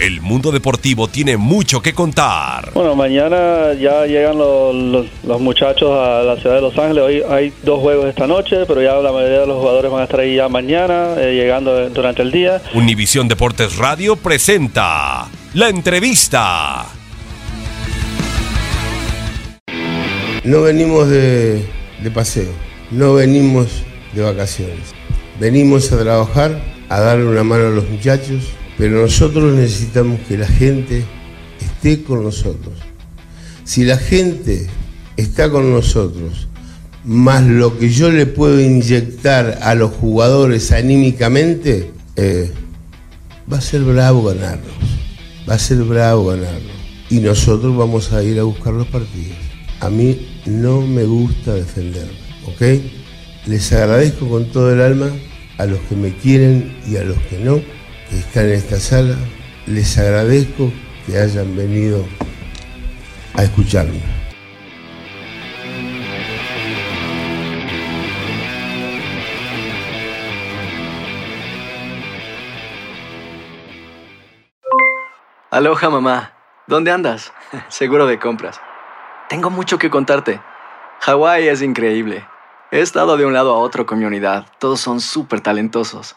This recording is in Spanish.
El mundo deportivo tiene mucho que contar. Bueno, mañana ya llegan los, los- los muchachos a la ciudad de Los Ángeles. Hoy hay dos juegos esta noche, pero ya la mayoría de los jugadores van a estar ahí ya mañana, eh, llegando durante el día. Univisión Deportes Radio presenta la entrevista. No venimos de, de paseo, no venimos de vacaciones. Venimos a trabajar, a darle una mano a los muchachos, pero nosotros necesitamos que la gente esté con nosotros. Si la gente está con nosotros, más lo que yo le puedo inyectar a los jugadores anímicamente, eh, va a ser bravo ganarnos. Va a ser bravo ganarnos. Y nosotros vamos a ir a buscar los partidos. A mí no me gusta defenderme, ¿ok? Les agradezco con todo el alma a los que me quieren y a los que no, que están en esta sala. Les agradezco que hayan venido a escucharme. Aloha mamá, ¿dónde andas? Seguro de compras. Tengo mucho que contarte. Hawái es increíble. He estado de un lado a otro con mi unidad. Todos son súper talentosos.